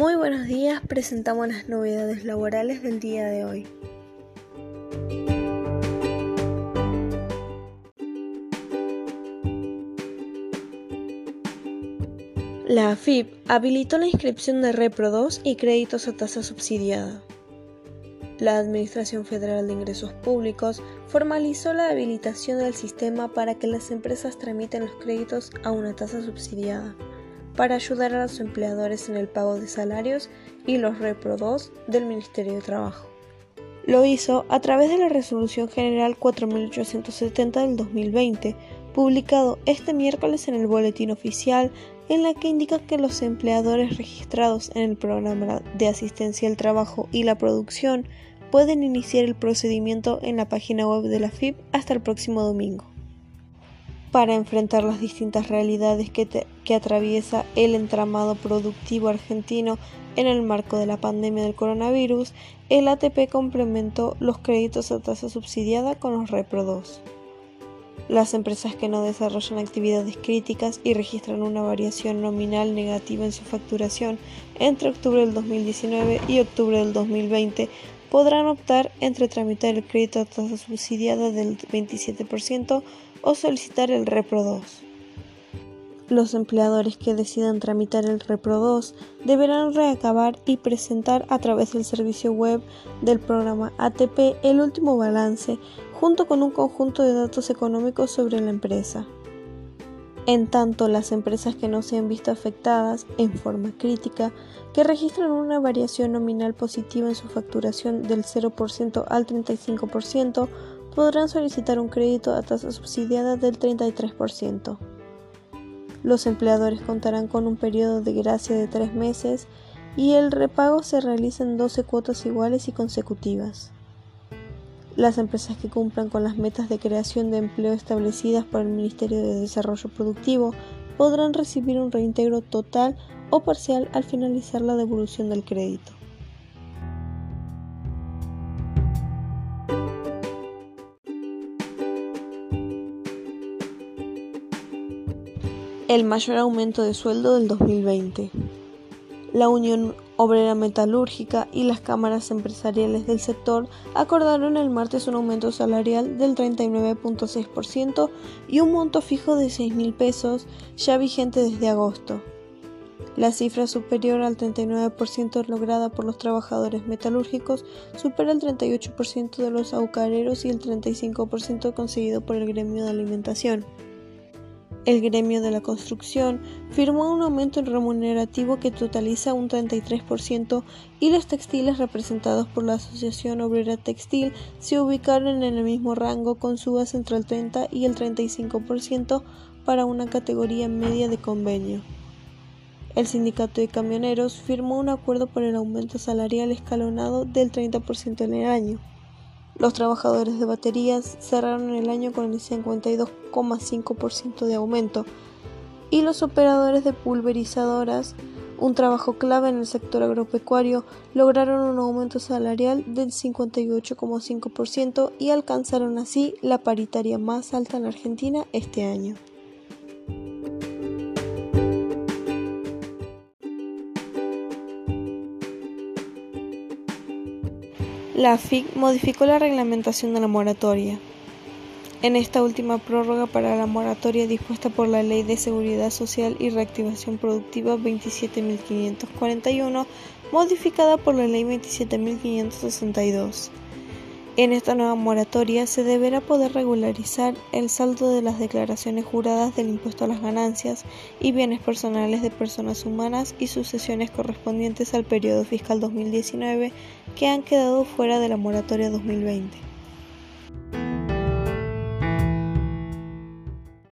Muy buenos días, presentamos las novedades laborales del día de hoy. La AFIP habilitó la inscripción de Repro 2 y créditos a tasa subsidiada. La Administración Federal de Ingresos Públicos formalizó la habilitación del sistema para que las empresas tramiten los créditos a una tasa subsidiada para ayudar a los empleadores en el pago de salarios y los Repro 2 del Ministerio de Trabajo. Lo hizo a través de la Resolución General 4870 del 2020, publicado este miércoles en el Boletín Oficial, en la que indica que los empleadores registrados en el Programa de Asistencia al Trabajo y la Producción pueden iniciar el procedimiento en la página web de la FIP hasta el próximo domingo. Para enfrentar las distintas realidades que, atraviesa el entramado productivo argentino en el marco de la pandemia del coronavirus, el ATP complementó los créditos a tasa subsidiada con los Repro 2. Las empresas que no desarrollan actividades críticas y registran una variación nominal negativa en su facturación entre octubre del 2019 y octubre del 2020 podrán optar entre tramitar el crédito a tasa subsidiada del 27% o solicitar el Repro 2. Los empleadores que decidan tramitar el Repro 2 deberán reacabar y presentar a través del servicio web del programa ATP el último balance junto con un conjunto de datos económicos sobre la empresa. En tanto, las empresas que no se han visto afectadas en forma crítica, que registran una variación nominal positiva en su facturación del 0% al 35%, podrán solicitar un crédito a tasa subsidiada del 33%. Los empleadores contarán con un periodo de gracia de tres meses y el repago se realiza en 12 cuotas iguales y consecutivas. Las empresas que cumplan con las metas de creación de empleo establecidas por el Ministerio de Desarrollo Productivo podrán recibir un reintegro total o parcial al finalizar la devolución del crédito. El mayor aumento de sueldo del 2020. La Unión Obrera Metalúrgica y las cámaras empresariales del sector acordaron el martes un aumento salarial del 39.6% y un monto fijo de 6 mil pesos ya vigente desde agosto. La cifra superior al 39% lograda por los trabajadores metalúrgicos supera el 38% de los azucareros y el 35% conseguido por el gremio de alimentación. El gremio de la construcción firmó un aumento remunerativo que totaliza un 33% y los textiles representados por la Asociación Obrera Textil se ubicaron en el mismo rango con subas entre el 30 y el 35% para una categoría media de convenio. El sindicato de camioneros firmó un acuerdo por el aumento salarial escalonado del 30% en el año. Los trabajadores de baterías cerraron el año con el 52,5% de aumento y los operadores de pulverizadoras, un trabajo clave en el sector agropecuario, lograron un aumento salarial del 58,5% y alcanzaron así la paritaria más alta en Argentina este año. La FIC modificó la reglamentación de la moratoria. En esta última prórroga para la moratoria dispuesta por la Ley de Seguridad Social y Reactivación Productiva 27.541, modificada por la Ley 27.562. En esta nueva moratoria se deberá poder regularizar el saldo de las declaraciones juradas del impuesto a las ganancias y bienes personales de personas humanas y sucesiones correspondientes al periodo fiscal 2019 que han quedado fuera de la moratoria 2020.